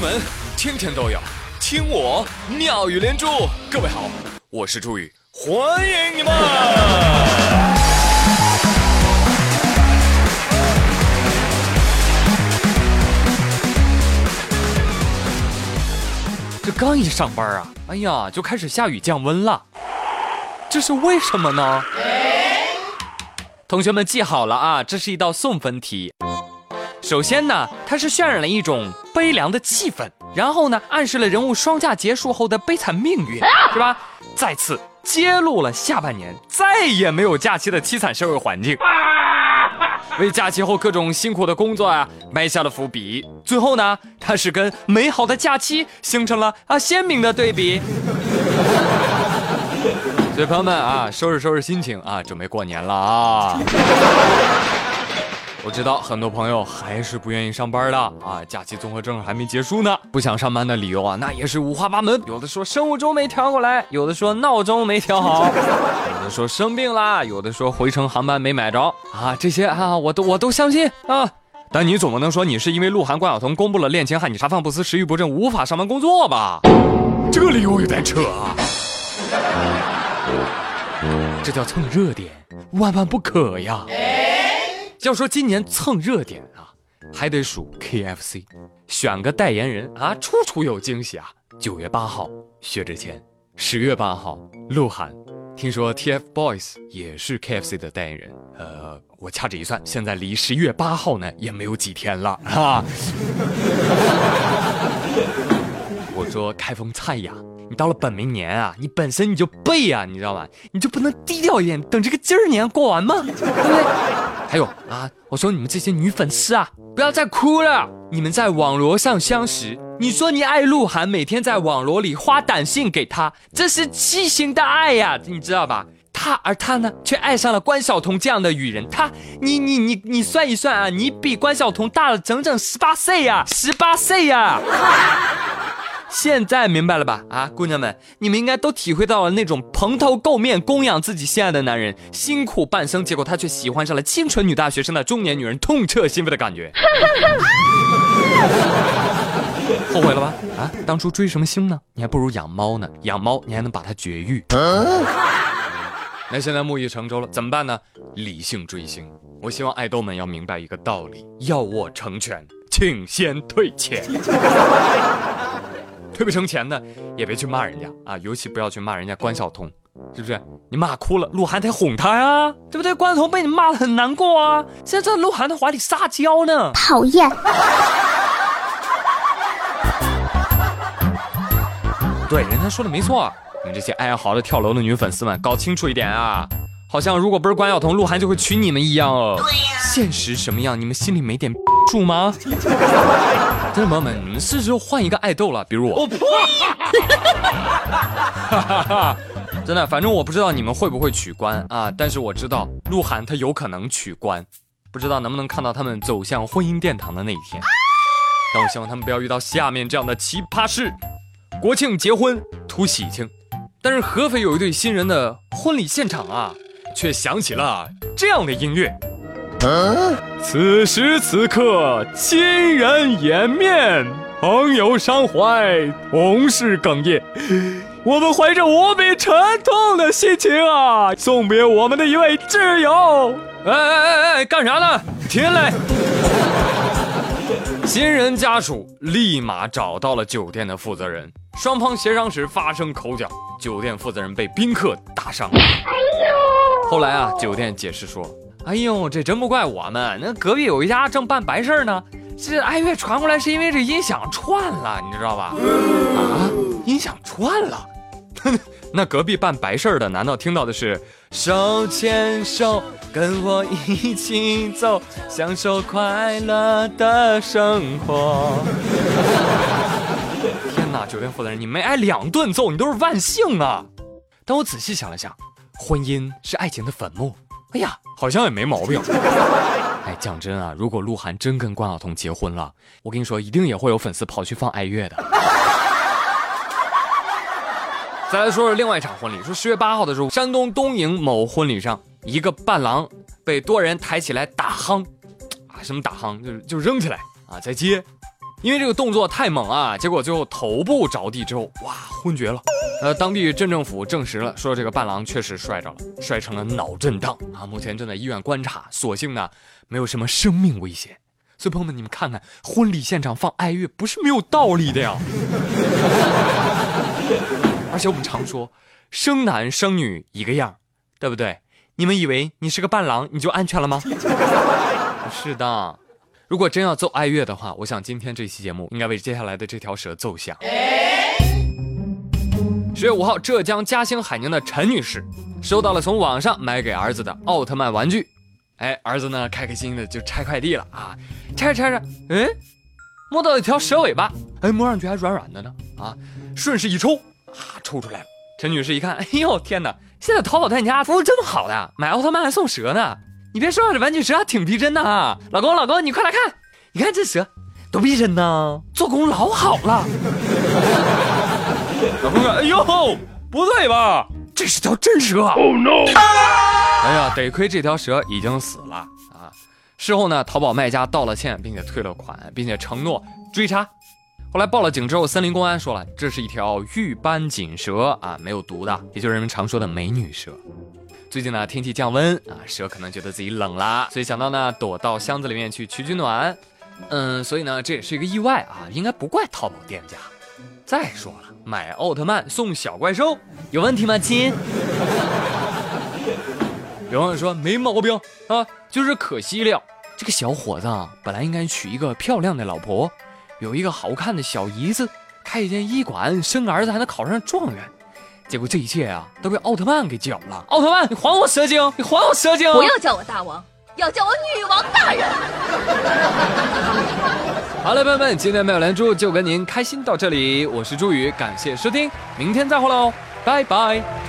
闻天天都有，听我妙语连珠。各位好，我是朱宇，欢迎你们。这刚一上班啊，哎呀，就开始下雨降温了，这是为什么呢？同学们记好了啊，这是一道送分题。首先呢，它是渲染了一种悲凉的气氛，然后呢，暗示了人物双假结束后的悲惨命运，是吧？再次揭露了下半年再也没有假期的凄惨社会环境，为假期后各种辛苦的工作啊埋下了伏笔。最后呢，它是跟美好的假期形成了啊鲜明的对比。所以朋友们啊，收拾收拾心情啊，准备过年了啊。我知道很多朋友还是不愿意上班的啊，假期综合症还没结束呢，不想上班的理由啊，那也是五花八门。有的说生物钟没调过来，有的说闹钟没调好，有的说生病啦，有的说回程航班没买着啊，这些啊我都我都相信啊。但你总不能说你是因为鹿晗、关晓彤公布了恋情，害你茶饭不思、食欲不振，无法上班工作吧？这个理由有点扯啊。这叫蹭热点，万万不可呀。要说今年蹭热点啊，还得数 KFC，选个代言人啊，处处有惊喜啊。九月八号，薛之谦；十月八号，鹿晗。听说 TFBOYS 也是 KFC 的代言人。呃，我掐指一算，现在离十一月八号呢也没有几天了啊。我说开封菜呀。你到了本命年啊，你本身你就背啊，你知道吧？你就不能低调一点，等这个今儿年过完吗？对不对？还有啊，我说你们这些女粉丝啊，不要再哭了。你们在网络上相识，你说你爱鹿晗，每天在网络里发短信给他，这是畸形的爱呀，你知道吧？他而他呢，却爱上了关晓彤这样的女人。他，你你你你算一算啊，你比关晓彤大了整整十八岁呀，十八岁呀。现在明白了吧？啊，姑娘们，你们应该都体会到了那种蓬头垢面供养自己心爱的男人，辛苦半生，结果他却喜欢上了清纯女大学生的中年女人，痛彻心扉的感觉。后悔了吧？啊，当初追什么星呢？你还不如养猫呢，养猫你还能把它绝育。那现在木已成舟了，怎么办呢？理性追星。我希望爱豆们要明白一个道理：要我成全，请先退钱。退不成钱的，也别去骂人家啊，尤其不要去骂人家关晓彤，是不是？你骂哭了，鹿晗得哄他呀，对不对？关晓彤被你骂的很难过啊，现在在鹿晗的怀里撒娇呢，讨厌。对，人家说的没错，你们这些哀嚎的跳楼的女粉丝们，搞清楚一点啊，好像如果不是关晓彤，鹿晗就会娶你们一样哦。对呀。现实什么样，你们心里没点数吗？真的朋友们，你们是时候换一个爱豆了，比如我。我呸！真的，反正我不知道你们会不会取关啊，但是我知道鹿晗他有可能取关，不知道能不能看到他们走向婚姻殿堂的那一天。但我希望他们不要遇到下面这样的奇葩事：国庆结婚图喜庆，但是合肥有一对新人的婚礼现场啊，却响起了这样的音乐。此时此刻，亲人颜面，朋友伤怀，同事哽咽，我们怀着无比沉痛的心情啊，送别我们的一位挚友。哎哎哎哎，干啥呢？停嘞！新人家属立马找到了酒店的负责人，双方协商时发生口角，酒店负责人被宾客打伤。哎呦！后来啊，酒店解释说。哎呦，这真不怪我们，那隔壁有一家正办白事呢。这哀乐传过来是因为这音响串了，你知道吧？啊，音响串了。那隔壁办白事的难道听到的是手牵手跟我一起走，享受快乐的生活？天哪，酒店负责人，你没挨两顿揍，你都是万幸啊！但我仔细想了想，婚姻是爱情的坟墓。哎呀，好像也没毛病。哎，讲真啊，如果鹿晗真跟关晓彤结婚了，我跟你说，一定也会有粉丝跑去放哀乐的。再来说说另外一场婚礼，说十月八号的时候，山东东营某婚礼上，一个伴郎被多人抬起来打夯，啊，什么打夯，就是就扔起来啊，在接，因为这个动作太猛啊，结果最后头部着地之后，哇，昏厥了。呃，当地镇政府证实了，说这个伴郎确实摔着了，摔成了脑震荡啊，目前正在医院观察，所幸呢没有什么生命危险。所以朋友们，你们看看，婚礼现场放爱乐不是没有道理的呀。而且我们常说，生男生女一个样，对不对？你们以为你是个伴郎你就安全了吗？不 是的。如果真要奏爱乐的话，我想今天这期节目应该为接下来的这条蛇奏响。十月五号，浙江嘉兴海宁的陈女士收到了从网上买给儿子的奥特曼玩具，哎，儿子呢开开心心的就拆快递了啊，拆着拆着，哎，摸到一条蛇尾巴，哎，摸上去还软软的呢，啊，顺势一抽，啊，抽出来了。陈女士一看，哎呦天哪，现在淘宝店家服务这么好的，买奥特曼还送蛇呢。你别说，这玩具蛇还挺逼真的啊！老公，老公，你快来看，你看这蛇多逼真呢，做工老好了。老公说：“哎呦，不对吧？这是条真蛇！”Oh no！哎呀，得亏这条蛇已经死了啊！事后呢，淘宝卖家道了歉，并且退了款，并且承诺追查。后来报了警之后，森林公安说了，这是一条玉斑锦蛇啊，没有毒的，也就是人们常说的美女蛇。最近呢，天气降温啊，蛇可能觉得自己冷啦，所以想到呢，躲到箱子里面去取取暖。嗯，所以呢，这也是一个意外啊，应该不怪淘宝店家。再说了，买奥特曼送小怪兽，有问题吗，亲？有网友说没毛病啊，就是可惜了，这个小伙子啊，本来应该娶一个漂亮的老婆，有一个好看的小姨子，开一间医馆，生个儿子还能考上状元。结果这一切啊，都被奥特曼给搅了。奥特曼，你还我蛇精！你还我蛇精！不要叫我大王，要叫我女王大人。好了，朋友们，今天妙连珠就跟您开心到这里。我是朱宇，感谢收听，明天再会喽，拜拜。